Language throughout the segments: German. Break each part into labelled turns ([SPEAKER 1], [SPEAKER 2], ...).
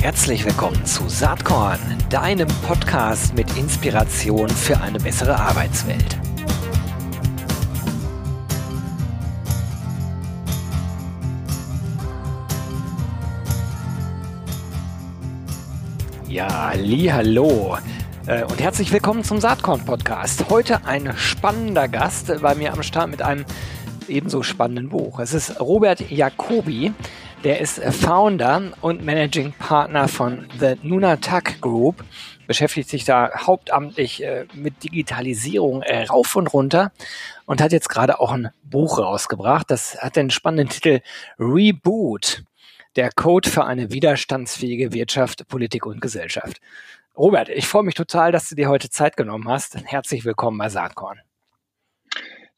[SPEAKER 1] Herzlich willkommen zu Saatkorn, deinem Podcast mit Inspiration für eine bessere Arbeitswelt. Ja, hallo äh, und herzlich willkommen zum Saatkorn Podcast. Heute ein spannender Gast bei mir am Start mit einem ebenso spannenden Buch. Es ist Robert Jacobi. Der ist Founder und Managing Partner von The Nunatak Group, beschäftigt sich da hauptamtlich äh, mit Digitalisierung äh, rauf und runter und hat jetzt gerade auch ein Buch rausgebracht. Das hat den spannenden Titel Reboot. Der Code für eine widerstandsfähige Wirtschaft, Politik und Gesellschaft. Robert, ich freue mich total, dass du dir heute Zeit genommen hast. Herzlich willkommen bei Saatkorn.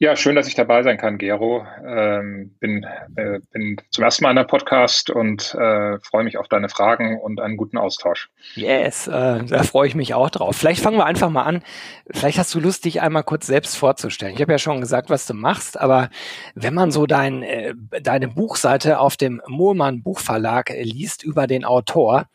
[SPEAKER 2] Ja, schön, dass ich dabei sein kann, Gero. Ähm, bin, äh, bin zum ersten Mal in der Podcast und äh, freue mich auf deine Fragen und einen guten Austausch.
[SPEAKER 1] Yes, äh, da freue ich mich auch drauf. Vielleicht fangen wir einfach mal an. Vielleicht hast du Lust, dich einmal kurz selbst vorzustellen. Ich habe ja schon gesagt, was du machst, aber wenn man so dein, äh, deine Buchseite auf dem Mohlmann Buchverlag liest über den Autor,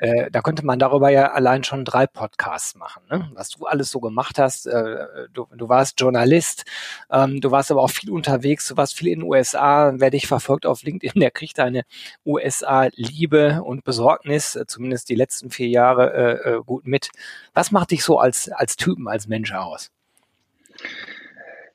[SPEAKER 1] äh, da könnte man darüber ja allein schon drei Podcasts machen, ne? was du alles so gemacht hast. Äh, du, du warst Journalist, ähm, du warst aber auch viel unterwegs, du warst viel in den USA. Wer dich verfolgt auf LinkedIn, der kriegt deine USA-Liebe und Besorgnis, äh, zumindest die letzten vier Jahre, äh, äh, gut mit. Was macht dich so als, als Typen, als Mensch aus?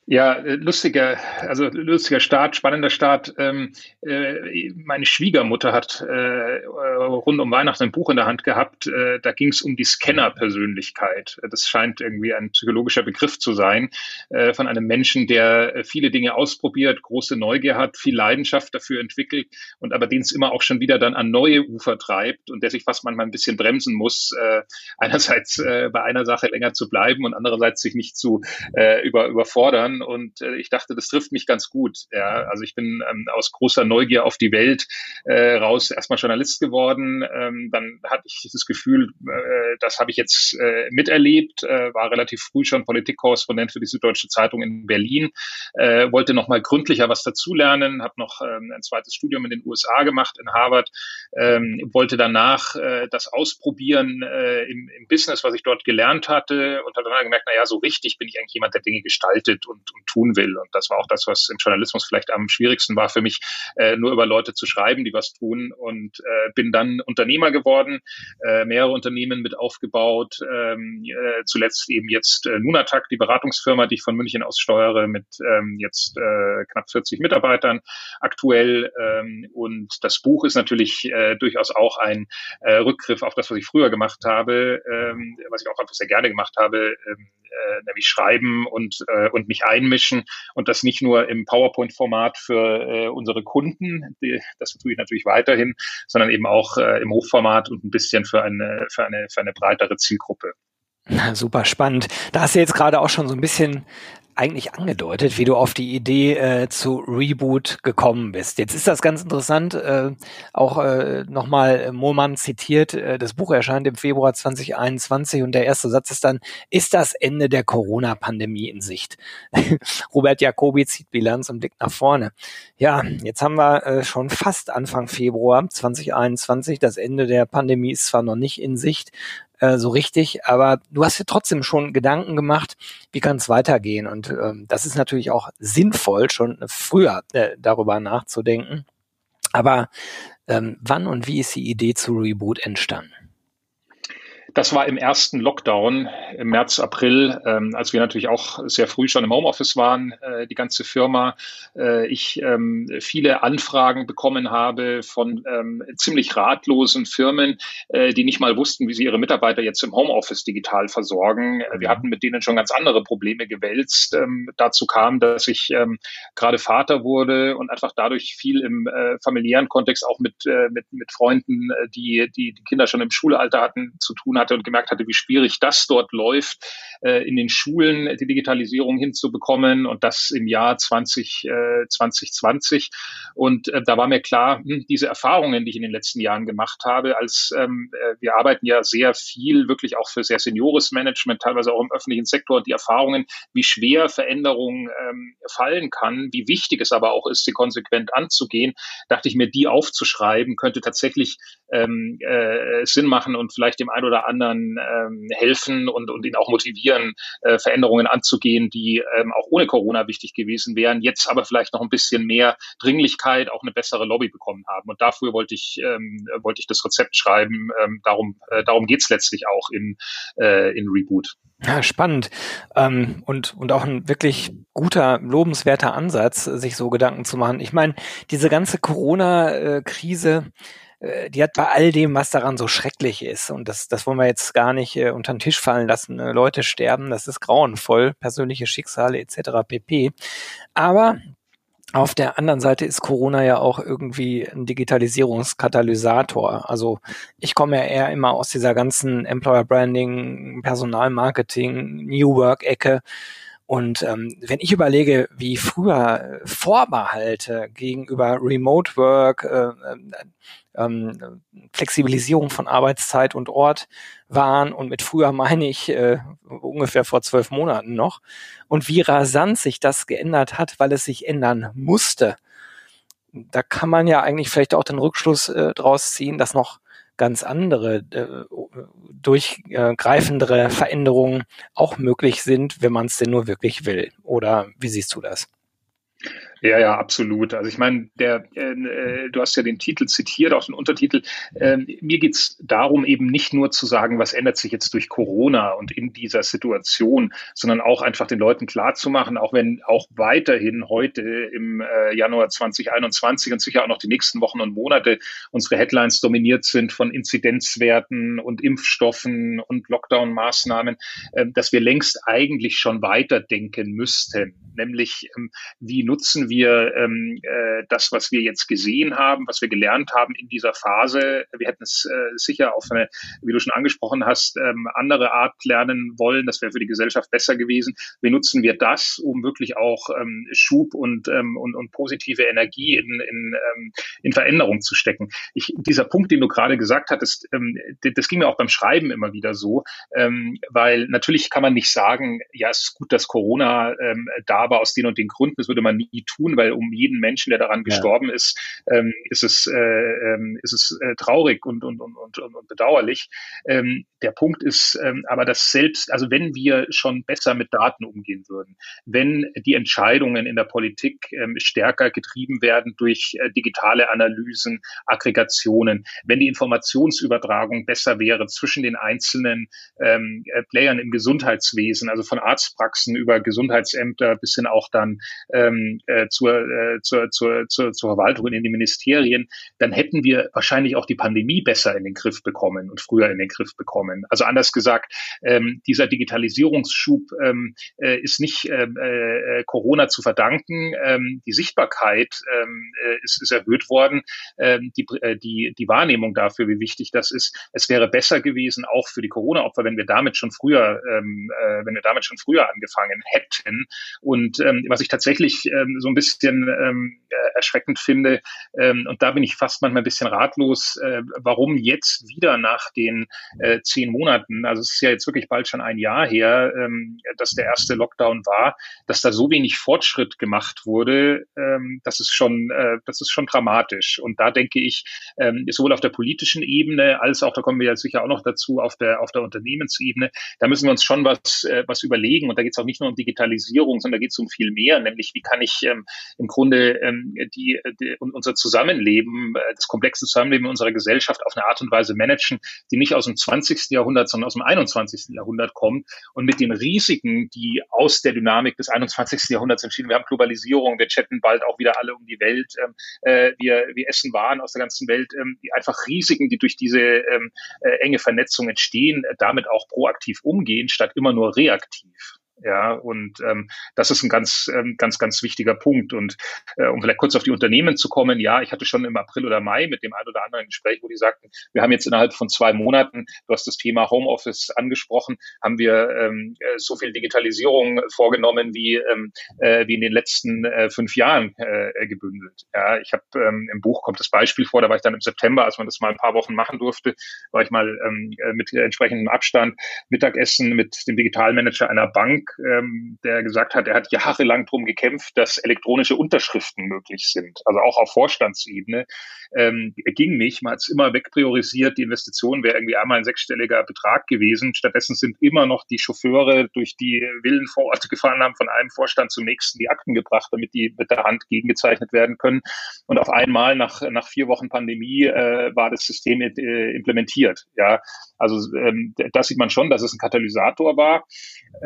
[SPEAKER 2] Ja, äh, lustiger, also lustiger Start, spannender Start. Ähm, äh, meine Schwiegermutter hat äh, rund um Weihnachten ein Buch in der Hand gehabt. Äh, da ging es um die Scanner-Persönlichkeit. Das scheint irgendwie ein psychologischer Begriff zu sein äh, von einem Menschen, der viele Dinge ausprobiert, große Neugier hat, viel Leidenschaft dafür entwickelt und aber den es immer auch schon wieder dann an neue Ufer treibt und der sich fast manchmal ein bisschen bremsen muss, äh, einerseits äh, bei einer Sache länger zu bleiben und andererseits sich nicht zu äh, über, überfordern und äh, ich dachte, das trifft mich ganz gut. Ja, also ich bin ähm, aus großer Neugier auf die Welt äh, raus erstmal Journalist geworden. Ähm, dann hatte ich das Gefühl, äh, das habe ich jetzt äh, miterlebt, äh, war relativ früh schon Politikkorrespondent für die Süddeutsche Zeitung in Berlin, äh, wollte noch mal gründlicher was dazulernen, habe noch ähm, ein zweites Studium in den USA gemacht in Harvard, ähm, wollte danach äh, das ausprobieren äh, im, im Business, was ich dort gelernt hatte und habe dann gemerkt, na ja, so richtig bin ich eigentlich jemand, der Dinge gestaltet und, und tun will. Und das war auch das, was im Journalismus vielleicht am schwierigsten war für mich, äh, nur über Leute zu schreiben, die was tun. Und äh, bin dann Unternehmer geworden, äh, mehrere Unternehmen mit aufgebaut, ähm, äh, zuletzt eben jetzt äh, Nunatak, die Beratungsfirma, die ich von München aus steuere, mit ähm, jetzt äh, knapp 40 Mitarbeitern aktuell. Ähm, und das Buch ist natürlich äh, durchaus auch ein äh, Rückgriff auf das, was ich früher gemacht habe, ähm, was ich auch einfach sehr gerne gemacht habe, ähm, äh, nämlich schreiben und, äh, und mich einmischen und das nicht nur im PowerPoint-Format für äh, unsere Kunden, die, das tue ich natürlich weiterhin, sondern eben auch äh, im Hochformat und ein bisschen für eine, für eine, für eine breitere Zielgruppe.
[SPEAKER 1] Super spannend. Da hast du jetzt gerade auch schon so ein bisschen eigentlich angedeutet, wie du auf die Idee äh, zu Reboot gekommen bist. Jetzt ist das ganz interessant, äh, auch äh, nochmal Mohlmann zitiert, äh, das Buch erscheint im Februar 2021 und der erste Satz ist dann, ist das Ende der Corona-Pandemie in Sicht? Robert Jacobi zieht Bilanz und blickt nach vorne. Ja, jetzt haben wir äh, schon fast Anfang Februar 2021, das Ende der Pandemie ist zwar noch nicht in Sicht, äh, so richtig, aber du hast dir trotzdem schon Gedanken gemacht, wie kann es weitergehen? Und ähm, das ist natürlich auch sinnvoll, schon früher äh, darüber nachzudenken. Aber ähm, wann und wie ist die Idee zu Reboot entstanden?
[SPEAKER 2] Das war im ersten Lockdown im März, April, ähm, als wir natürlich auch sehr früh schon im Homeoffice waren, äh, die ganze Firma. Äh, ich ähm, viele Anfragen bekommen habe von ähm, ziemlich ratlosen Firmen, äh, die nicht mal wussten, wie sie ihre Mitarbeiter jetzt im Homeoffice digital versorgen. Äh, wir hatten mit denen schon ganz andere Probleme gewälzt. Ähm, dazu kam, dass ich ähm, gerade Vater wurde und einfach dadurch viel im äh, familiären Kontext auch mit, äh, mit, mit Freunden, äh, die, die die Kinder schon im Schulalter hatten, zu tun hatte hatte und gemerkt hatte, wie schwierig das dort läuft, äh, in den Schulen die Digitalisierung hinzubekommen und das im Jahr 20, äh, 2020. Und äh, da war mir klar, hm, diese Erfahrungen, die ich in den letzten Jahren gemacht habe, als ähm, äh, wir arbeiten ja sehr viel, wirklich auch für sehr seniores Management, teilweise auch im öffentlichen Sektor, die Erfahrungen, wie schwer Veränderungen ähm, fallen kann, wie wichtig es aber auch ist, sie konsequent anzugehen, dachte ich mir, die aufzuschreiben, könnte tatsächlich ähm, äh, Sinn machen und vielleicht dem einen oder anderen ähm, helfen und, und ihn auch motivieren, äh, Veränderungen anzugehen, die ähm, auch ohne Corona wichtig gewesen wären, jetzt aber vielleicht noch ein bisschen mehr Dringlichkeit, auch eine bessere Lobby bekommen haben. Und dafür wollte ich, ähm, wollte ich das Rezept schreiben. Ähm, darum äh, darum geht's letztlich auch in, äh, in Reboot.
[SPEAKER 1] Ja, spannend. Ähm, und, und auch ein wirklich guter, lobenswerter Ansatz, sich so Gedanken zu machen. Ich meine, diese ganze Corona-Krise, äh, die hat bei all dem, was daran so schrecklich ist, und das, das wollen wir jetzt gar nicht äh, unter den Tisch fallen lassen, äh, Leute sterben, das ist grauenvoll, persönliche Schicksale etc. pp. Aber auf der anderen Seite ist Corona ja auch irgendwie ein Digitalisierungskatalysator. Also ich komme ja eher immer aus dieser ganzen Employer Branding, Personalmarketing, New Work Ecke. Und ähm, wenn ich überlege, wie früher Vorbehalte gegenüber Remote Work, äh, ähm, Flexibilisierung von Arbeitszeit und Ort waren, und mit früher meine ich äh, ungefähr vor zwölf Monaten noch, und wie rasant sich das geändert hat, weil es sich ändern musste, da kann man ja eigentlich vielleicht auch den Rückschluss äh, draus ziehen, dass noch ganz andere, äh, durchgreifendere Veränderungen auch möglich sind, wenn man es denn nur wirklich will. Oder wie siehst du das?
[SPEAKER 2] Ja, ja, absolut. Also ich meine, der, äh, du hast ja den Titel zitiert, auch den Untertitel. Äh, mir geht's darum, eben nicht nur zu sagen, was ändert sich jetzt durch Corona und in dieser Situation, sondern auch einfach den Leuten klarzumachen, auch wenn auch weiterhin heute im äh, Januar 2021 und sicher auch noch die nächsten Wochen und Monate unsere Headlines dominiert sind von Inzidenzwerten und Impfstoffen und Lockdown-Maßnahmen, äh, dass wir längst eigentlich schon weiterdenken müssten. Nämlich, ähm, wie nutzen wir wir ähm, äh, das, was wir jetzt gesehen haben, was wir gelernt haben in dieser Phase, wir hätten es äh, sicher auf eine, wie du schon angesprochen hast, ähm, andere Art lernen wollen. Das wäre für die Gesellschaft besser gewesen. Wie nutzen wir das, um wirklich auch ähm, Schub und, ähm, und, und positive Energie in, in, ähm, in Veränderung zu stecken? Ich, dieser Punkt, den du gerade gesagt hattest, ähm, das ging mir auch beim Schreiben immer wieder so, ähm, weil natürlich kann man nicht sagen, ja, es ist gut, dass Corona ähm, da war aus den und den Gründen, das würde man nie tun weil um jeden Menschen, der daran gestorben ja. ist, ähm, ist es, äh, ähm, ist es äh, traurig und, und, und, und, und bedauerlich. Ähm, der Punkt ist ähm, aber, dass selbst, also wenn wir schon besser mit Daten umgehen würden, wenn die Entscheidungen in der Politik ähm, stärker getrieben werden durch äh, digitale Analysen, Aggregationen, wenn die Informationsübertragung besser wäre zwischen den einzelnen ähm, äh, Playern im Gesundheitswesen, also von Arztpraxen über Gesundheitsämter bis hin auch dann ähm, zur, äh, zur, zur, zur, zur Verwaltung in die Ministerien, dann hätten wir wahrscheinlich auch die Pandemie besser in den Griff bekommen und früher in den Griff bekommen. Also anders gesagt, ähm, dieser Digitalisierungsschub ähm, äh, ist nicht ähm, äh, Corona zu verdanken. Ähm, die Sichtbarkeit ähm, äh, ist, ist erhöht worden. Ähm, die, äh, die, die Wahrnehmung dafür, wie wichtig das ist. Es wäre besser gewesen, auch für die Corona-Opfer, wenn wir damit schon früher, ähm, äh, wenn wir damit schon früher angefangen hätten. Und ähm, was ich tatsächlich ähm, so ein bisschen ähm, äh, erschreckend finde. Ähm, und da bin ich fast manchmal ein bisschen ratlos, äh, warum jetzt wieder nach den äh, zehn Monaten, also es ist ja jetzt wirklich bald schon ein Jahr her, ähm, dass der erste Lockdown war, dass da so wenig Fortschritt gemacht wurde, ähm, das ist schon, äh, das ist schon dramatisch. Und da denke ich, ähm, sowohl auf der politischen Ebene als auch, da kommen wir ja sicher auch noch dazu, auf der, auf der Unternehmensebene, da müssen wir uns schon was, äh, was überlegen. Und da geht es auch nicht nur um Digitalisierung, sondern da geht es um viel mehr, nämlich wie kann ich ähm, im Grunde ähm, die, die unser Zusammenleben, äh, das komplexe Zusammenleben unserer Gesellschaft auf eine Art und Weise managen, die nicht aus dem 20. Jahrhundert, sondern aus dem 21. Jahrhundert kommt und mit den Risiken, die aus der Dynamik des 21. Jahrhunderts entschieden. Wir haben Globalisierung, wir chatten bald auch wieder alle um die Welt, ähm, äh, wir, wir essen Waren aus der ganzen Welt, ähm, die einfach Risiken, die durch diese ähm, äh, enge Vernetzung entstehen, äh, damit auch proaktiv umgehen, statt immer nur reaktiv. Ja, und ähm, das ist ein ganz, ähm, ganz, ganz wichtiger Punkt. Und äh, um vielleicht kurz auf die Unternehmen zu kommen, ja, ich hatte schon im April oder Mai mit dem einen oder anderen Gespräch, wo die sagten, wir haben jetzt innerhalb von zwei Monaten, du hast das Thema Homeoffice angesprochen, haben wir ähm, äh, so viel Digitalisierung vorgenommen wie, ähm, äh, wie in den letzten äh, fünf Jahren äh, gebündelt. Ja, ich habe ähm, im Buch kommt das Beispiel vor, da war ich dann im September, als man das mal ein paar Wochen machen durfte, war ich mal ähm, äh, mit entsprechendem Abstand Mittagessen mit dem Digitalmanager einer Bank ähm, der gesagt hat, er hat jahrelang darum gekämpft, dass elektronische Unterschriften möglich sind, also auch auf Vorstandsebene. Ähm, ging nicht, man hat es immer wegpriorisiert, die Investition wäre irgendwie einmal ein sechsstelliger Betrag gewesen. Stattdessen sind immer noch die Chauffeure durch die Villen vor Ort gefahren, haben von einem Vorstand zum nächsten die Akten gebracht, damit die mit der Hand gegengezeichnet werden können. Und auf einmal nach, nach vier Wochen Pandemie äh, war das System äh, implementiert. Ja, also ähm, das sieht man schon, dass es ein Katalysator war.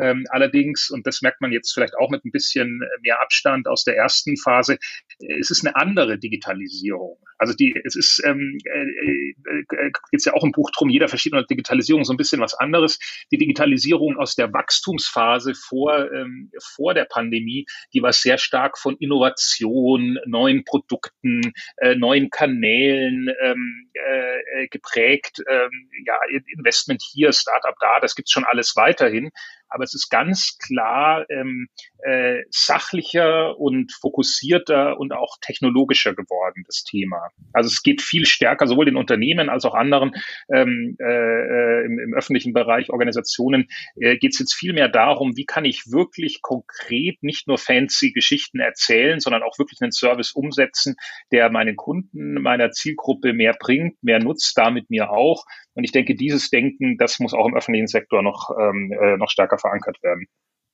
[SPEAKER 2] Ähm, allerdings, und das merkt man jetzt vielleicht auch mit ein bisschen mehr Abstand aus der ersten Phase, es ist eine andere Digitalisierung. Also die, es ist ähm, äh, äh, jetzt ja auch im Buch drum, jeder verschiedene Digitalisierung so ein bisschen was anderes. Die Digitalisierung aus der Wachstumsphase vor, ähm, vor der Pandemie, die war sehr stark von Innovation, neuen Produkten, äh, neuen Kanälen ähm, äh, geprägt. Ähm, ja, Investment hier, Startup da, das gibt's schon alles weiterhin aber es ist ganz klar ähm, äh, sachlicher und fokussierter und auch technologischer geworden, das Thema. Also es geht viel stärker, sowohl den Unternehmen als auch anderen ähm, äh, im, im öffentlichen Bereich, Organisationen, äh, geht es jetzt viel mehr darum, wie kann ich wirklich konkret nicht nur fancy Geschichten erzählen, sondern auch wirklich einen Service umsetzen, der meinen Kunden, meiner Zielgruppe mehr bringt, mehr nutzt, damit mir auch. Und ich denke, dieses Denken, das muss auch im öffentlichen Sektor noch, ähm, äh, noch stärker verankert werden.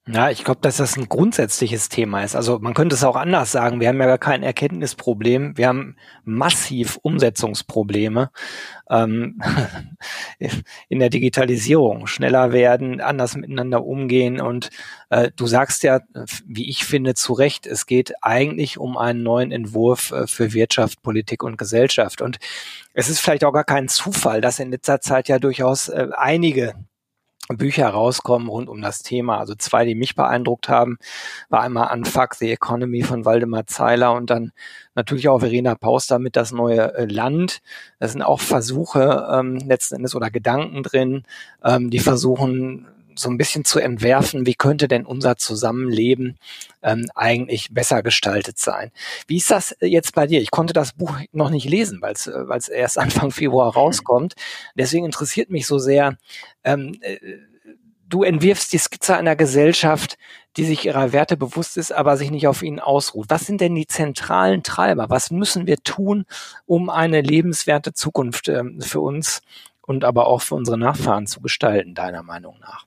[SPEAKER 1] Ja, ich glaube, dass das ein grundsätzliches Thema ist. Also man könnte es auch anders sagen. Wir haben ja gar kein Erkenntnisproblem. Wir haben massiv Umsetzungsprobleme ähm, in der Digitalisierung. Schneller werden, anders miteinander umgehen. Und äh, du sagst ja, wie ich finde, zu Recht, es geht eigentlich um einen neuen Entwurf äh, für Wirtschaft, Politik und Gesellschaft. Und es ist vielleicht auch gar kein Zufall, dass in letzter Zeit ja durchaus äh, einige Bücher rauskommen rund um das Thema. Also zwei, die mich beeindruckt haben, war einmal Unfuck the Economy von Waldemar Zeiler und dann natürlich auch Verena Pauster mit Das neue äh, Land. Das sind auch Versuche ähm, letzten Endes oder Gedanken drin, ähm, die versuchen so ein bisschen zu entwerfen, wie könnte denn unser Zusammenleben ähm, eigentlich besser gestaltet sein. Wie ist das jetzt bei dir? Ich konnte das Buch noch nicht lesen, weil es äh, erst Anfang Februar rauskommt. Deswegen interessiert mich so sehr, ähm, äh, du entwirfst die Skizze einer Gesellschaft, die sich ihrer Werte bewusst ist, aber sich nicht auf ihnen ausruht. Was sind denn die zentralen Treiber? Was müssen wir tun, um eine lebenswerte Zukunft ähm, für uns und aber auch für unsere Nachfahren zu gestalten, deiner Meinung nach?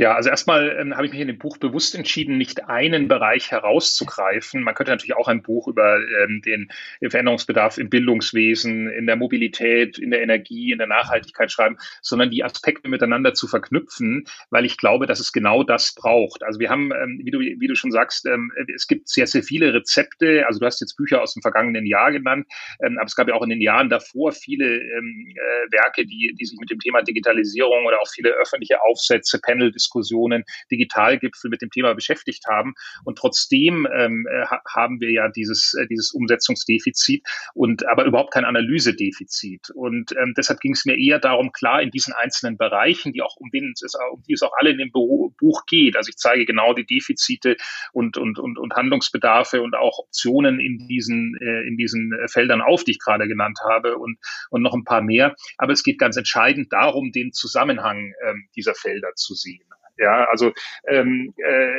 [SPEAKER 2] Ja, also erstmal ähm, habe ich mich in dem Buch bewusst entschieden, nicht einen Bereich herauszugreifen. Man könnte natürlich auch ein Buch über ähm, den Veränderungsbedarf im Bildungswesen, in der Mobilität, in der Energie, in der Nachhaltigkeit schreiben, sondern die Aspekte miteinander zu verknüpfen, weil ich glaube, dass es genau das braucht. Also wir haben, ähm, wie, du, wie du schon sagst, ähm, es gibt sehr, sehr viele Rezepte. Also du hast jetzt Bücher aus dem vergangenen Jahr genannt, ähm, aber es gab ja auch in den Jahren davor viele ähm, äh, Werke, die, die sich mit dem Thema Digitalisierung oder auch viele öffentliche Aufsätze, Panel, Diskussionen, Digitalgipfel mit dem Thema beschäftigt haben. Und trotzdem ähm, äh, haben wir ja dieses, äh, dieses Umsetzungsdefizit und aber überhaupt kein Analysedefizit. Und ähm, deshalb ging es mir eher darum, klar in diesen einzelnen Bereichen, die auch um, es, um die es auch alle in dem Buch geht. Also ich zeige genau die Defizite und, und, und, und Handlungsbedarfe und auch Optionen in diesen, äh, in diesen Feldern auf, die ich gerade genannt habe und, und noch ein paar mehr. Aber es geht ganz entscheidend darum, den Zusammenhang ähm, dieser Felder zu sehen. Ja, also ähm, äh,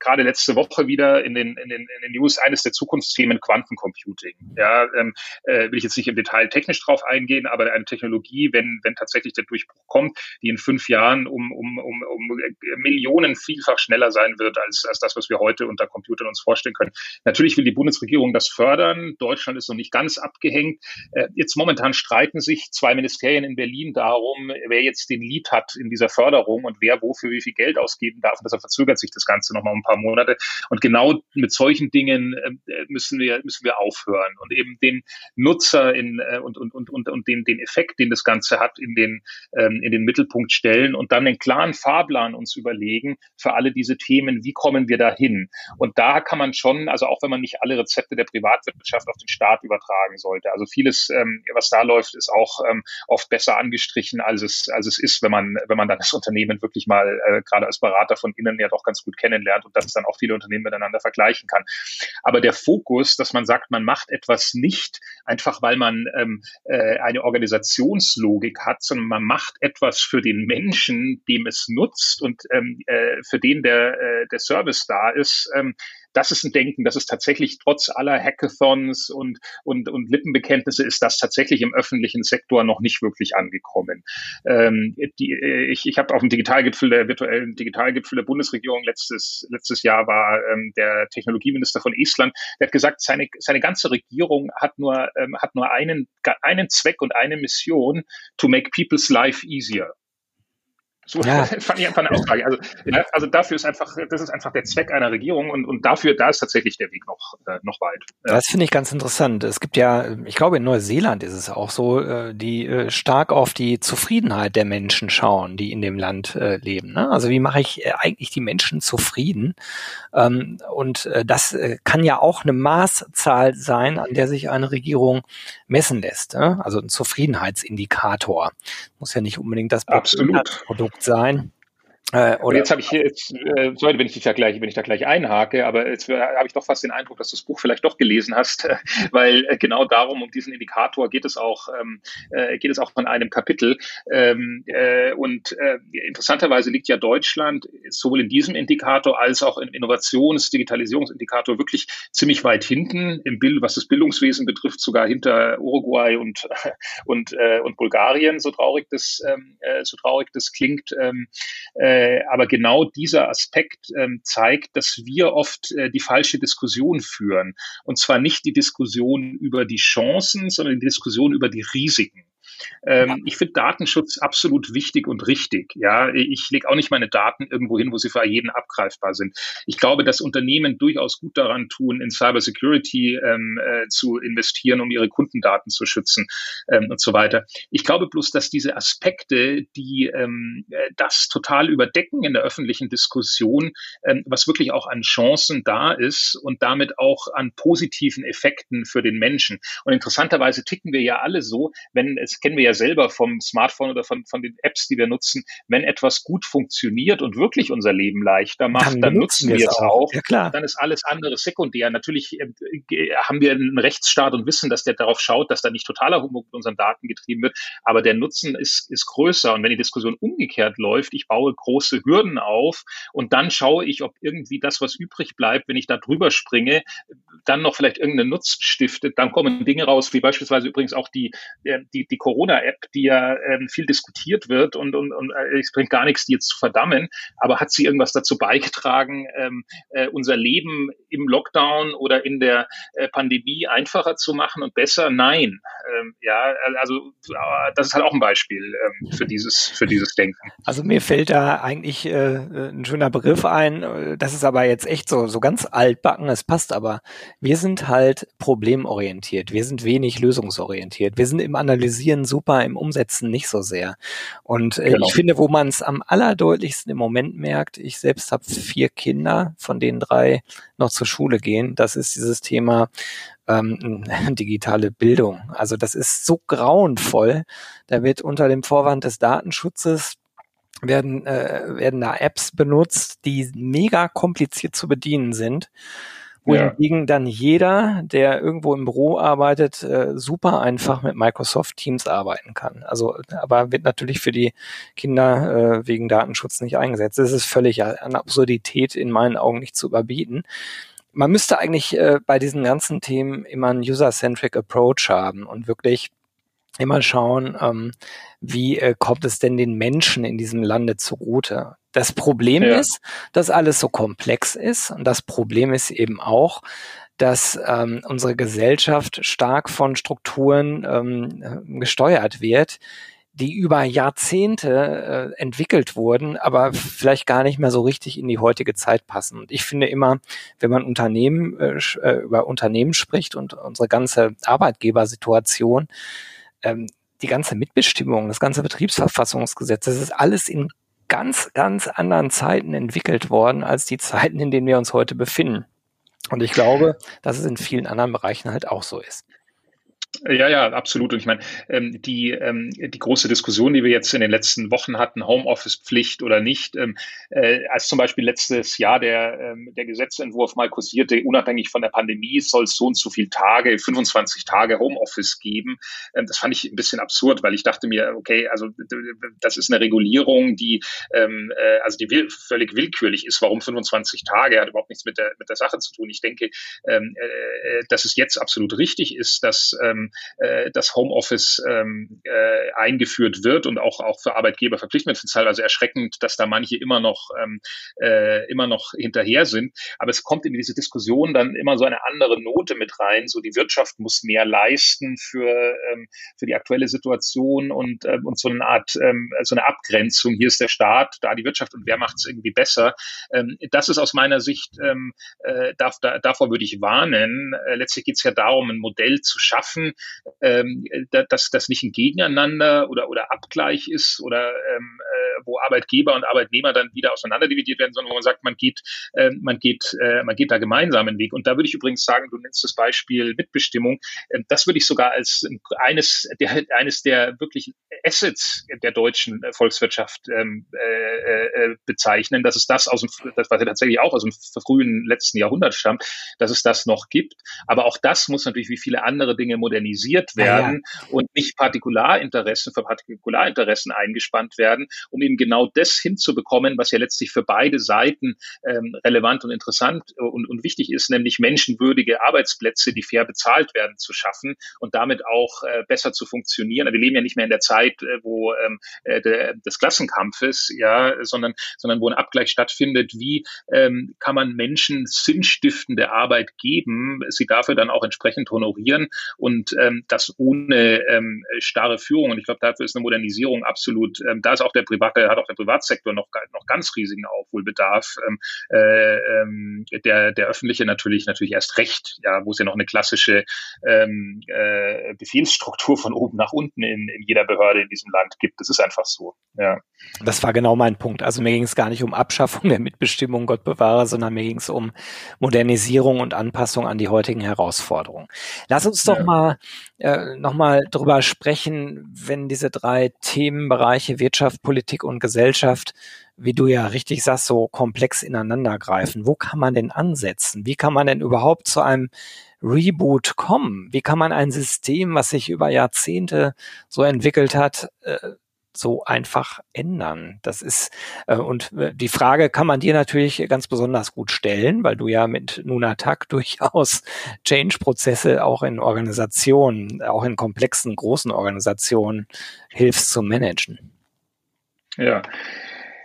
[SPEAKER 2] gerade letzte Woche wieder in den, in den, in den News eines der Zukunftsthemen Quantencomputing. Ja, ähm, äh, will ich jetzt nicht im Detail technisch drauf eingehen, aber eine Technologie, wenn, wenn tatsächlich der Durchbruch kommt, die in fünf Jahren um, um, um, um Millionen vielfach schneller sein wird als, als das, was wir heute unter Computern uns vorstellen können. Natürlich will die Bundesregierung das fördern. Deutschland ist noch nicht ganz abgehängt. Äh, jetzt momentan streiten sich zwei Ministerien in Berlin darum, wer jetzt den Lead hat in dieser Förderung und wer wofür wie viel Geld ausgeben darf. Und deshalb verzögert sich das Ganze nochmal noch ein paar Monate. Und genau mit solchen Dingen äh, müssen wir müssen wir aufhören und eben den Nutzer in äh, und und und und, und den den Effekt, den das Ganze hat, in den ähm, in den Mittelpunkt stellen und dann einen klaren Fahrplan uns überlegen für alle diese Themen. Wie kommen wir dahin? Und da kann man schon, also auch wenn man nicht alle Rezepte der Privatwirtschaft auf den Staat übertragen sollte. Also vieles, ähm, was da läuft, ist auch ähm, oft besser angestrichen, als es, als es ist, wenn man, wenn man dann das Unternehmen wirklich mal äh, gerade als Berater von innen ja doch ganz gut kennenlernt und das dann auch viele Unternehmen miteinander vergleichen kann. Aber der Fokus, dass man sagt, man macht etwas nicht, einfach weil man ähm, äh, eine Organisationslogik hat, sondern man macht etwas für den Menschen, dem es nutzt und ähm, äh, für den der, äh, der Service da ist, ähm, das ist ein Denken, das ist tatsächlich trotz aller Hackathons und, und, und Lippenbekenntnisse ist das tatsächlich im öffentlichen Sektor noch nicht wirklich angekommen. Ähm, die, äh, ich ich habe auf dem Digitalgipfel der virtuellen Digitalgipfel der Bundesregierung letztes, letztes Jahr war ähm, der Technologieminister von Estland, der hat gesagt, seine, seine ganze Regierung hat nur, ähm, hat nur einen, einen Zweck und eine Mission, to make people's life easier. So ja. fand ich einfach eine Aussage. Also, also dafür ist einfach, das ist einfach der Zweck einer Regierung und, und dafür, da ist tatsächlich der Weg noch, äh, noch weit.
[SPEAKER 1] Ja. Das finde ich ganz interessant. Es gibt ja, ich glaube, in Neuseeland ist es auch so, äh, die äh, stark auf die Zufriedenheit der Menschen schauen, die in dem Land äh, leben. Ne? Also wie mache ich äh, eigentlich die Menschen zufrieden? Ähm, und äh, das äh, kann ja auch eine Maßzahl sein, an der sich eine Regierung messen lässt. Ne? Also ein Zufriedenheitsindikator. Muss ja nicht unbedingt das
[SPEAKER 2] Produkt
[SPEAKER 1] Produkt sein.
[SPEAKER 2] Äh, jetzt habe ich hier, jetzt, äh, sorry, wenn ich dich da gleich, wenn ich da gleich einhake, aber jetzt äh, habe ich doch fast den Eindruck, dass du das Buch vielleicht doch gelesen hast, äh, weil äh, genau darum, um diesen Indikator geht es auch, ähm, äh, geht es auch von einem Kapitel. Ähm, äh, und äh, interessanterweise liegt ja Deutschland sowohl in diesem Indikator als auch im Innovations-, Digitalisierungsindikator wirklich ziemlich weit hinten im Bild, was das Bildungswesen betrifft, sogar hinter Uruguay und und äh, und Bulgarien, so traurig das, ähm, äh, so traurig das klingt. Ähm, äh, äh, aber genau dieser Aspekt ähm, zeigt, dass wir oft äh, die falsche Diskussion führen. Und zwar nicht die Diskussion über die Chancen, sondern die Diskussion über die Risiken. Ähm, ja. Ich finde Datenschutz absolut wichtig und richtig. Ja, ich lege auch nicht meine Daten irgendwo hin, wo sie für jeden abgreifbar sind. Ich glaube, dass Unternehmen durchaus gut daran tun, in Cybersecurity ähm, äh, zu investieren, um ihre Kundendaten zu schützen ähm, und so weiter. Ich glaube bloß, dass diese Aspekte, die ähm, äh, das total überdecken in der öffentlichen Diskussion, ähm, was wirklich auch an Chancen da ist und damit auch an positiven Effekten für den Menschen. Und interessanterweise ticken wir ja alle so, wenn es kennen wir ja selber vom Smartphone oder von, von den Apps, die wir nutzen. Wenn etwas gut funktioniert und wirklich unser Leben leichter macht, dann, dann nutzen wir es auch. Ja, klar. Dann ist alles andere sekundär. Natürlich äh, haben wir einen Rechtsstaat und wissen, dass der darauf schaut, dass da nicht totaler Humbug mit unseren Daten getrieben wird. Aber der Nutzen ist, ist größer. Und wenn die Diskussion umgekehrt läuft, ich baue große Hürden auf und dann schaue ich, ob irgendwie das, was übrig bleibt, wenn ich da drüber springe, dann noch vielleicht irgendeinen Nutzen stiftet, dann kommen Dinge raus, wie beispielsweise übrigens auch die, äh, die, die Corona-App, die ja ähm, viel diskutiert wird und, und, und äh, es bringt gar nichts, die jetzt zu verdammen, aber hat sie irgendwas dazu beigetragen, ähm, äh, unser Leben im Lockdown oder in der äh, Pandemie einfacher zu machen und besser? Nein. Ähm, ja, also äh, das ist halt auch ein Beispiel ähm, für dieses für dieses Denken.
[SPEAKER 1] Also mir fällt da eigentlich äh, ein schöner Begriff ein. Das ist aber jetzt echt so so ganz altbacken. Es passt aber. Wir sind halt problemorientiert. Wir sind wenig lösungsorientiert. Wir sind im Analysieren Super, im Umsetzen nicht so sehr. Und äh, genau. ich finde, wo man es am allerdeutlichsten im Moment merkt, ich selbst habe vier Kinder, von denen drei noch zur Schule gehen, das ist dieses Thema ähm, digitale Bildung. Also das ist so grauenvoll. Da wird unter dem Vorwand des Datenschutzes werden, äh, werden da Apps benutzt, die mega kompliziert zu bedienen sind wohingegen ja. dann jeder, der irgendwo im Büro arbeitet, äh, super einfach mit Microsoft Teams arbeiten kann. Also, aber wird natürlich für die Kinder äh, wegen Datenschutz nicht eingesetzt. Das ist völlig an Absurdität in meinen Augen nicht zu überbieten. Man müsste eigentlich äh, bei diesen ganzen Themen immer einen User-Centric Approach haben und wirklich immer schauen, ähm, wie äh, kommt es denn den Menschen in diesem Lande zugute. Das Problem ja. ist, dass alles so komplex ist und das Problem ist eben auch, dass ähm, unsere Gesellschaft stark von Strukturen ähm, gesteuert wird, die über Jahrzehnte äh, entwickelt wurden, aber vielleicht gar nicht mehr so richtig in die heutige Zeit passen. Und ich finde immer, wenn man Unternehmen äh, äh über Unternehmen spricht und unsere ganze Arbeitgebersituation, ähm, die ganze Mitbestimmung, das ganze Betriebsverfassungsgesetz, das ist alles in ganz, ganz anderen Zeiten entwickelt worden als die Zeiten, in denen wir uns heute befinden. Und ich glaube, dass es in vielen anderen Bereichen halt auch so ist.
[SPEAKER 2] Ja, ja, absolut. Und ich meine, ähm, die, ähm, die große Diskussion, die wir jetzt in den letzten Wochen hatten, Homeoffice-Pflicht oder nicht, ähm, äh, als zum Beispiel letztes Jahr der, ähm, der Gesetzentwurf mal kursierte, unabhängig von der Pandemie, soll es so und so viele Tage, 25 Tage Homeoffice geben. Ähm, das fand ich ein bisschen absurd, weil ich dachte mir, okay, also das ist eine Regulierung, die, ähm, äh, also die will, völlig willkürlich ist. Warum 25 Tage? Hat überhaupt nichts mit der, mit der Sache zu tun. Ich denke, ähm, äh, dass es jetzt absolut richtig ist, dass ähm, äh, das Homeoffice ähm, äh, eingeführt wird und auch, auch für Arbeitgeber verpflichtend wird. teilweise erschreckend, dass da manche immer noch, ähm, äh, immer noch hinterher sind. Aber es kommt in diese Diskussion dann immer so eine andere Note mit rein. So die Wirtschaft muss mehr leisten für, ähm, für die aktuelle Situation und, ähm, und so eine Art, ähm, so eine Abgrenzung. Hier ist der Staat, da die Wirtschaft und wer macht es irgendwie besser. Ähm, das ist aus meiner Sicht, ähm, äh, darf, da, davor würde ich warnen. Äh, letztlich geht es ja darum, ein Modell zu schaffen, ähm, dass das nicht ein Gegeneinander oder, oder Abgleich ist oder ähm, äh, wo Arbeitgeber und Arbeitnehmer dann wieder auseinanderdividiert werden, sondern wo man sagt, man geht, äh, man geht, äh, man geht da gemeinsam einen Weg. Und da würde ich übrigens sagen, du nennst das Beispiel Mitbestimmung. Äh, das würde ich sogar als eines der, eines der wirklich Assets der deutschen Volkswirtschaft ähm, äh, äh, bezeichnen, dass es das aus dem, das was ja tatsächlich auch aus dem frühen letzten Jahrhundert stammt, dass es das noch gibt. Aber auch das muss natürlich wie viele andere Dinge modernisiert werden ja, ja. und nicht Partikularinteressen für Partikularinteressen eingespannt werden, um eben genau das hinzubekommen, was ja letztlich für beide Seiten ähm, relevant und interessant und, und wichtig ist, nämlich menschenwürdige Arbeitsplätze, die fair bezahlt werden, zu schaffen und damit auch äh, besser zu funktionieren. Wir leben ja nicht mehr in der Zeit, äh, wo ähm, äh, der, des Klassenkampfes, ja, sondern, sondern wo ein Abgleich stattfindet, wie ähm, kann man Menschen sinnstiftende Arbeit geben, sie dafür dann auch entsprechend honorieren und ähm, das ohne ähm, starre Führung. Und ich glaube, dafür ist eine Modernisierung absolut, ähm, da ist auch der private, hat auch der Privatsektor noch, noch ganz riesigen Aufholbedarf. Ähm, äh, ähm, der, der öffentliche natürlich, natürlich erst recht, ja, wo es ja noch eine klassische ähm, äh, Befehlsstruktur von oben nach unten in, in jeder Behörde in diesem Land gibt. Das ist einfach so. Ja.
[SPEAKER 1] Das war genau mein Punkt. Also mir ging es gar nicht um Abschaffung der Mitbestimmung, Gott bewahre, sondern mir ging es um Modernisierung und Anpassung an die heutigen Herausforderungen. Lass uns doch ja. mal äh, nochmal drüber sprechen, wenn diese drei Themenbereiche Wirtschaft, Politik und Gesellschaft, wie du ja richtig sagst, so komplex ineinander greifen. Wo kann man denn ansetzen? Wie kann man denn überhaupt zu einem Reboot kommen? Wie kann man ein System, was sich über Jahrzehnte so entwickelt hat, äh, so einfach ändern? Das ist, äh, und äh, die Frage kann man dir natürlich ganz besonders gut stellen, weil du ja mit Nunatak durchaus Change-Prozesse auch in Organisationen, auch in komplexen, großen Organisationen hilfst zu managen.
[SPEAKER 2] Ja,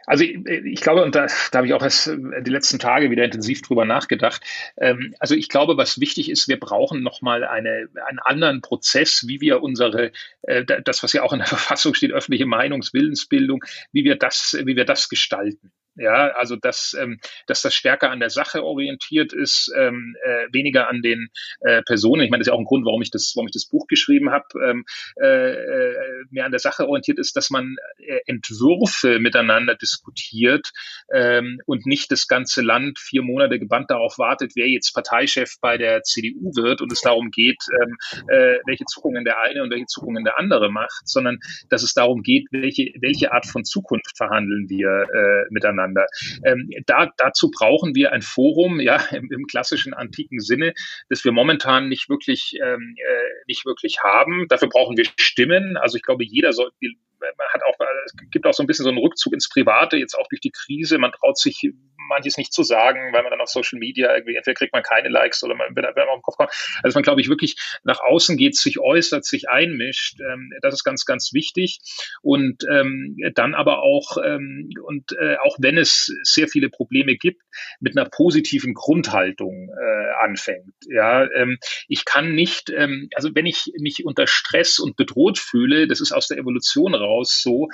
[SPEAKER 2] also ich, ich glaube, und da, da habe ich auch erst äh, die letzten Tage wieder intensiv drüber nachgedacht. Ähm, also ich glaube, was wichtig ist, wir brauchen nochmal eine, einen anderen Prozess, wie wir unsere, äh, das, was ja auch in der Verfassung steht, öffentliche Meinungswillensbildung, wie wir das, wie wir das gestalten. Ja, also dass, ähm, dass das stärker an der Sache orientiert ist, ähm, äh, weniger an den äh, Personen. Ich meine, das ist ja auch ein Grund, warum ich das, warum ich das Buch geschrieben habe, ähm, äh, äh, mehr an der Sache orientiert ist, dass man äh, Entwürfe miteinander diskutiert ähm, und nicht das ganze Land vier Monate gebannt darauf wartet, wer jetzt Parteichef bei der CDU wird und es darum geht, ähm, äh, welche Zuckungen der eine und welche Zuckungen der andere macht, sondern dass es darum geht, welche, welche Art von Zukunft verhandeln wir äh, miteinander miteinander. Ähm, da, dazu brauchen wir ein Forum, ja, im, im, klassischen antiken Sinne, das wir momentan nicht wirklich, ähm, äh, nicht wirklich haben. Dafür brauchen wir Stimmen. Also ich glaube, jeder soll, man hat auch, es gibt auch so ein bisschen so einen Rückzug ins Private, jetzt auch durch die Krise. Man traut sich manches nicht zu sagen, weil man dann auf Social Media irgendwie, entweder kriegt man keine Likes oder man wird auf den Kopf kommt. Also man, glaube ich, wirklich nach außen geht, sich äußert, sich einmischt. Ähm, das ist ganz, ganz wichtig. Und ähm, dann aber auch, ähm, und äh, auch wenn es sehr viele Probleme gibt, mit einer positiven Grundhaltung äh, anfängt. Ja, ähm, ich kann nicht, ähm, also wenn ich mich unter Stress und bedroht fühle, das ist aus der Evolution raus so,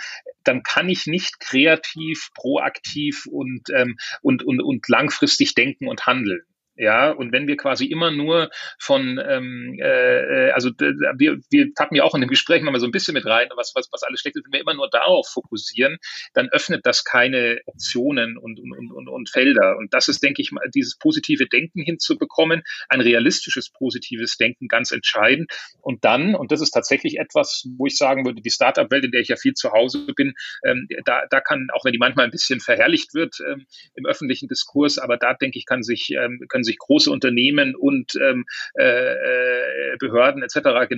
[SPEAKER 2] dann kann ich nicht kreativ, proaktiv und, ähm, und, und, und langfristig denken und handeln. Ja, und wenn wir quasi immer nur von, ähm, äh, also wir, wir tappen ja auch in dem Gespräch mal so ein bisschen mit rein, was, was, was alles schlecht ist, wenn wir immer nur darauf fokussieren, dann öffnet das keine Optionen und, und, und, und Felder. Und das ist, denke ich mal, dieses positive Denken hinzubekommen, ein realistisches positives Denken ganz entscheidend. Und dann, und das ist tatsächlich etwas, wo ich sagen würde, die Startup-Welt, in der ich ja viel zu Hause bin, ähm, da, da kann, auch wenn die manchmal ein bisschen verherrlicht wird ähm, im öffentlichen Diskurs, aber da denke ich, kann sich, ähm, können sich große Unternehmen und ähm, äh, äh Behörden etc. Äh,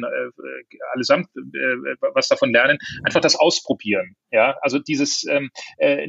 [SPEAKER 2] allesamt äh, was davon lernen, einfach das ausprobieren. Ja, also dieses, ähm, äh,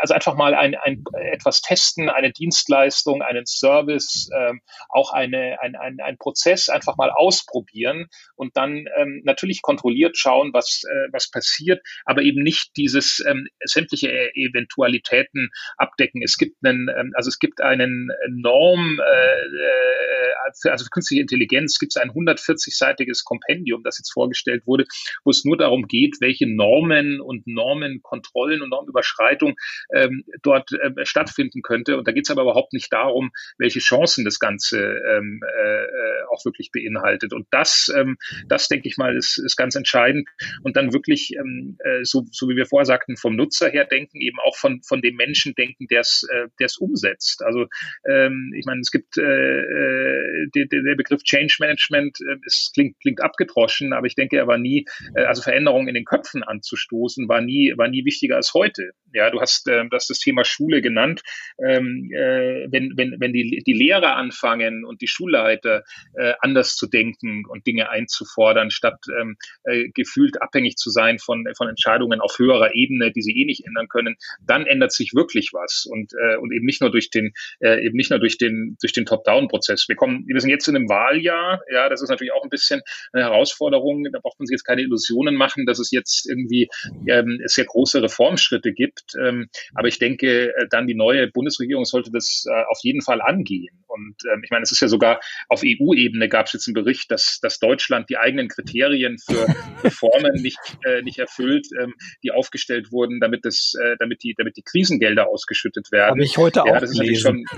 [SPEAKER 2] also einfach mal ein, ein etwas testen, eine Dienstleistung, einen Service, ähm, auch eine, ein, ein, ein Prozess einfach mal ausprobieren und dann ähm, natürlich kontrolliert schauen, was, äh, was passiert, aber eben nicht dieses ähm, sämtliche Eventualitäten abdecken. Es gibt einen, ähm, also es gibt einen Norm, äh, äh, also für künstliche Intelligenz gibt es ein 140-seitiges Kompendium, das jetzt vorgestellt wurde, wo es nur darum geht, welche Normen und Normenkontrollen und Normüberschreitung ähm, dort äh, stattfinden könnte. Und da geht es aber überhaupt nicht darum, welche Chancen das Ganze ähm, äh, auch wirklich beinhaltet. Und das, ähm, das denke ich mal, ist, ist ganz entscheidend. Und dann wirklich, ähm, äh, so, so wie wir vorher sagten, vom Nutzer her denken, eben auch von, von dem Menschen denken, der es äh, umsetzt. Also ähm, ich meine, es gibt äh, äh, der, der Begriff Change Management, äh, es klingt, klingt abgedroschen, aber ich denke, er war nie, äh, also Veränderungen in den Köpfen anzustoßen, war nie, war nie wichtiger als heute. Ja, du hast äh, das, das Thema Schule genannt. Ähm, äh, wenn, wenn, wenn die, die Lehrer anfangen und die Schulleiter äh, anders zu denken und Dinge einzufordern, statt ähm, äh, gefühlt abhängig zu sein von, von Entscheidungen auf höherer Ebene, die sie eh nicht ändern können, dann ändert sich wirklich was und, äh, und eben nicht nur durch den, äh, eben nicht nur durch den, durch den Top-Down-Prozess. Wir kommen, wir sind jetzt in einem Wahljahr, ja, das ist natürlich auch ein bisschen eine Herausforderung. Da braucht man sich jetzt keine Illusionen machen, dass es jetzt irgendwie ähm, sehr große Reformschritte gibt. Ähm, aber ich denke, äh, dann die neue Bundesregierung sollte das äh, auf jeden Fall angehen. Und ähm, ich meine, es ist ja sogar auf EU-Ebene gab es jetzt einen Bericht, dass, dass Deutschland die eigenen Kriterien für Reformen nicht, äh, nicht erfüllt, ähm, die aufgestellt wurden, damit das, äh, damit die, damit die Krisengelder ausgeschüttet werden.
[SPEAKER 1] Habe ich heute ja, auch das gelesen.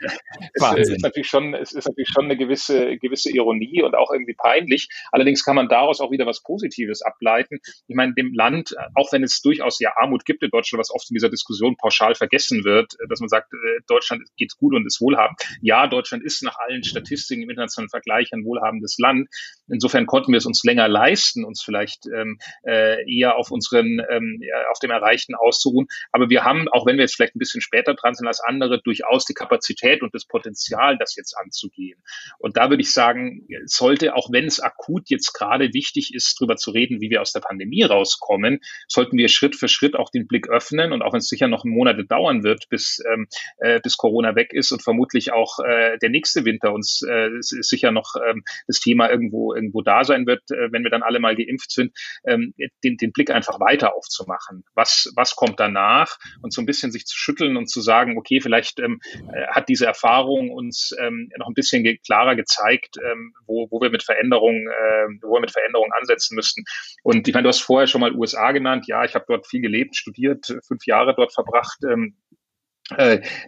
[SPEAKER 2] Ist schon, es, ist natürlich schon, es ist natürlich schon eine gewisse, gewisse Ironie und auch irgendwie peinlich. Allerdings kann man daraus auch wieder was Positives ableiten. Ich meine, dem Land, auch wenn es durchaus ja Armut gibt in Deutschland, was oft in dieser Diskussion pauschal vergessen wird, dass man sagt, äh, Deutschland geht gut und ist wohlhabend. Ja, Deutschland ist nach allen Statistiken im internationalen Vergleich ein wohlhabendes Land. Insofern konnten wir es uns länger leisten, uns vielleicht ähm, äh, eher auf unseren, ähm, auf dem Erreichten auszuruhen. Aber wir haben, auch wenn wir jetzt vielleicht ein bisschen später dran sind als andere, durchaus die Kapazität und das Potenzial, das jetzt anzugehen. Und da würde ich sagen, sollte, auch wenn es akut jetzt gerade wichtig ist, darüber zu reden, wie wir aus der Pandemie rauskommen, sollten wir Schritt für Schritt auch den Blick öffnen. Und auch wenn es sicher noch Monate dauern wird, bis, ähm, äh, bis Corona weg ist und vermutlich auch äh, der nächste Winter uns äh, sicher noch ähm, das Thema irgendwo, irgendwo da sein wird, äh, wenn wir dann alle mal geimpft sind, ähm, den, den Blick einfach weiter aufzumachen. Was, was kommt danach? Und so ein bisschen sich zu schütteln und zu sagen, okay, vielleicht ähm, äh, hat diese Erfahrung uns ähm, noch ein bisschen ge klarer gezeigt, ähm, wo, wo wir mit Veränderungen, äh, wo wir mit Veränderungen ansetzen müssten. Und ich meine, du hast vorher schon mal USA genannt. Ja, ich habe dort viel gelebt, studiert, fünf Jahre dort verbracht. Ähm, äh,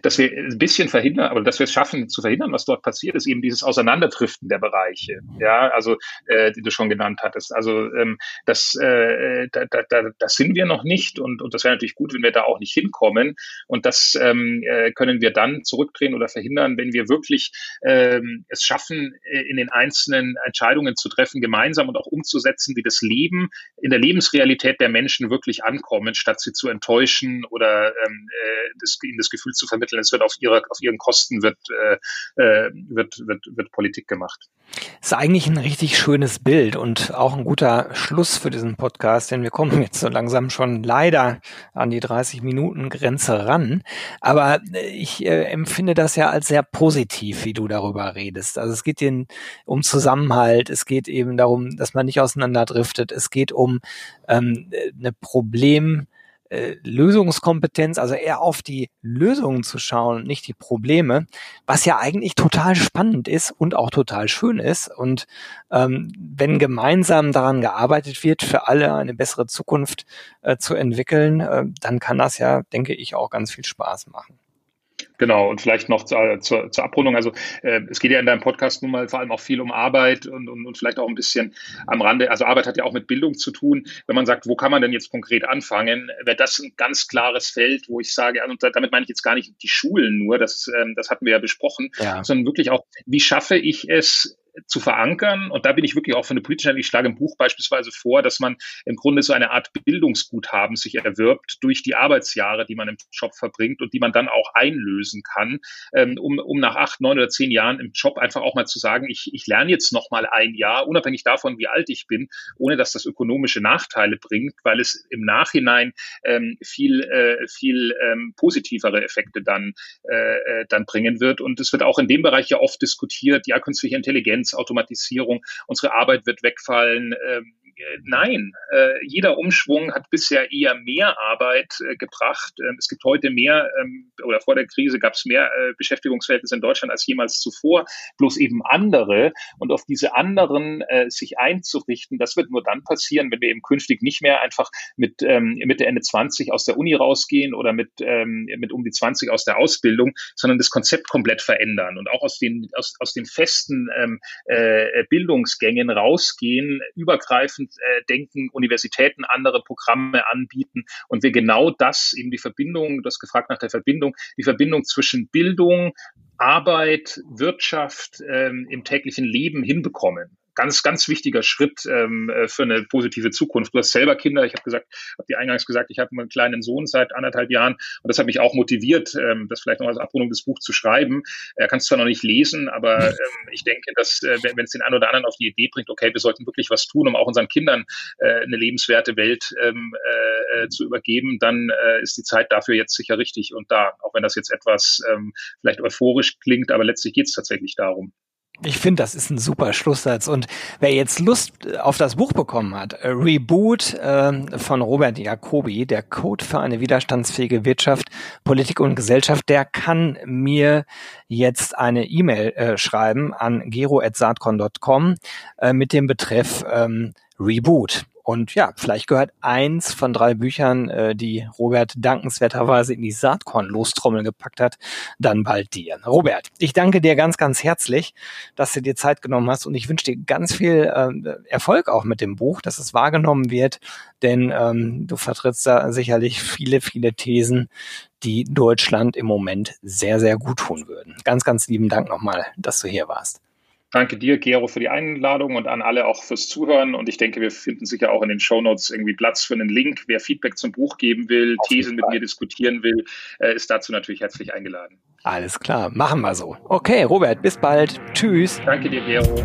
[SPEAKER 2] dass wir ein bisschen verhindern, aber dass wir es schaffen zu verhindern, was dort passiert, ist eben dieses Auseinanderdriften der Bereiche, ja, also äh, die du schon genannt hattest. Also ähm, das, äh, da, da, da, das sind wir noch nicht und, und das wäre natürlich gut, wenn wir da auch nicht hinkommen. Und das ähm, äh, können wir dann zurückdrehen oder verhindern, wenn wir wirklich ähm, es schaffen, äh, in den einzelnen Entscheidungen zu treffen, gemeinsam und auch umzusetzen, die das Leben in der Lebensrealität der Menschen wirklich ankommen, statt sie zu enttäuschen oder ähm, äh, das, in das Gefühl zu vermitteln, es wird auf ihre, auf ihren Kosten wird, äh, äh wird, wird, wird Politik gemacht.
[SPEAKER 1] Das ist eigentlich ein richtig schönes Bild und auch ein guter Schluss für diesen Podcast, denn wir kommen jetzt so langsam schon leider an die 30 Minuten Grenze ran. Aber äh, ich äh, empfinde das ja als sehr positiv, wie du darüber redest. Also es geht den, um Zusammenhalt, es geht eben darum, dass man nicht auseinanderdriftet, es geht um ähm, eine Problem, äh, Lösungskompetenz, also eher auf die Lösungen zu schauen, nicht die Probleme, was ja eigentlich total spannend ist und auch total schön ist. Und ähm, wenn gemeinsam daran gearbeitet wird, für alle eine bessere Zukunft äh, zu entwickeln, äh, dann kann das ja, denke ich, auch ganz viel Spaß machen.
[SPEAKER 2] Genau, und vielleicht noch zur, zur, zur Abrundung. Also äh, es geht ja in deinem Podcast nun mal vor allem auch viel um Arbeit und, und, und vielleicht auch ein bisschen am Rande. Also Arbeit hat ja auch mit Bildung zu tun. Wenn man sagt, wo kann man denn jetzt konkret anfangen, wäre das ein ganz klares Feld, wo ich sage, und damit meine ich jetzt gar nicht die Schulen nur, das, ähm, das hatten wir ja besprochen, ja. sondern wirklich auch, wie schaffe ich es, zu verankern. Und da bin ich wirklich auch für eine politische, ich schlage im Buch beispielsweise vor, dass man im Grunde so eine Art Bildungsguthaben sich erwirbt durch die Arbeitsjahre, die man im Job verbringt und die man dann auch einlösen kann, ähm, um, um nach acht, neun oder zehn Jahren im Job einfach auch mal zu sagen, ich, ich lerne jetzt noch mal ein Jahr, unabhängig davon, wie alt ich bin, ohne dass das ökonomische Nachteile bringt, weil es im Nachhinein ähm, viel, äh, viel ähm, positivere Effekte dann, äh, äh dann bringen wird. Und es wird auch in dem Bereich ja oft diskutiert, ja, künstliche Intelligenz, Intelligenz, Automatisierung, unsere Arbeit wird wegfallen. Ähm, äh, nein, äh, jeder Umschwung hat bisher eher mehr Arbeit äh, gebracht. Ähm, es gibt heute mehr, ähm, oder vor der Krise gab es mehr Beschäftigungsverhältnisse in Deutschland als jemals zuvor, bloß eben andere. Und auf diese anderen sich einzurichten, das wird nur dann passieren, wenn wir eben künftig nicht mehr einfach mit Mitte, Ende 20 aus der Uni rausgehen oder mit, mit um die 20 aus der Ausbildung, sondern das Konzept komplett verändern und auch aus den, aus, aus den festen äh, Bildungsgängen rausgehen, übergreifend äh, denken, Universitäten andere Programme anbieten und wir genau das, eben die Verbindung, du hast gefragt nach der Verbindung, die Verbindung zwischen Bildung, Arbeit, Wirtschaft ähm, im täglichen Leben hinbekommen ganz, ganz wichtiger Schritt ähm, äh, für eine positive Zukunft. Du hast selber Kinder. Ich habe gesagt, habe dir eingangs gesagt, ich habe einen kleinen Sohn seit anderthalb Jahren und das hat mich auch motiviert, ähm, das vielleicht noch als Abrundung des Buch zu schreiben. Er kann es zwar noch nicht lesen, aber ähm, ich denke, dass äh, wenn es den einen oder anderen auf die Idee bringt, okay, wir sollten wirklich was tun, um auch unseren Kindern äh, eine lebenswerte Welt ähm, äh, äh zu übergeben, dann äh, ist die Zeit dafür jetzt sicher richtig und da, auch wenn das jetzt etwas ähm, vielleicht euphorisch klingt, aber letztlich geht es tatsächlich darum.
[SPEAKER 1] Ich finde, das ist ein super Schlusssatz. Und wer jetzt Lust auf das Buch bekommen hat, äh, Reboot äh, von Robert Jacobi, der Code für eine widerstandsfähige Wirtschaft, Politik und Gesellschaft, der kann mir jetzt eine E-Mail äh, schreiben an gero.saatcon.com äh, mit dem Betreff ähm, Reboot. Und ja, vielleicht gehört eins von drei Büchern, äh, die Robert dankenswerterweise in die Saatkorn-Lostrommel gepackt hat, dann bald dir. Robert, ich danke dir ganz, ganz herzlich, dass du dir Zeit genommen hast und ich wünsche dir ganz viel äh, Erfolg auch mit dem Buch, dass es wahrgenommen wird, denn ähm, du vertrittst da sicherlich viele, viele Thesen, die Deutschland im Moment sehr, sehr gut tun würden. Ganz, ganz lieben Dank nochmal, dass du hier warst.
[SPEAKER 2] Danke dir, Gero, für die Einladung und an alle auch fürs Zuhören. Und ich denke, wir finden sicher auch in den Show Notes irgendwie Platz für einen Link. Wer Feedback zum Buch geben will, Auf Thesen mit mir diskutieren will, äh, ist dazu natürlich herzlich eingeladen.
[SPEAKER 1] Alles klar, machen wir so. Okay, Robert, bis bald. Tschüss.
[SPEAKER 2] Danke dir, Gero.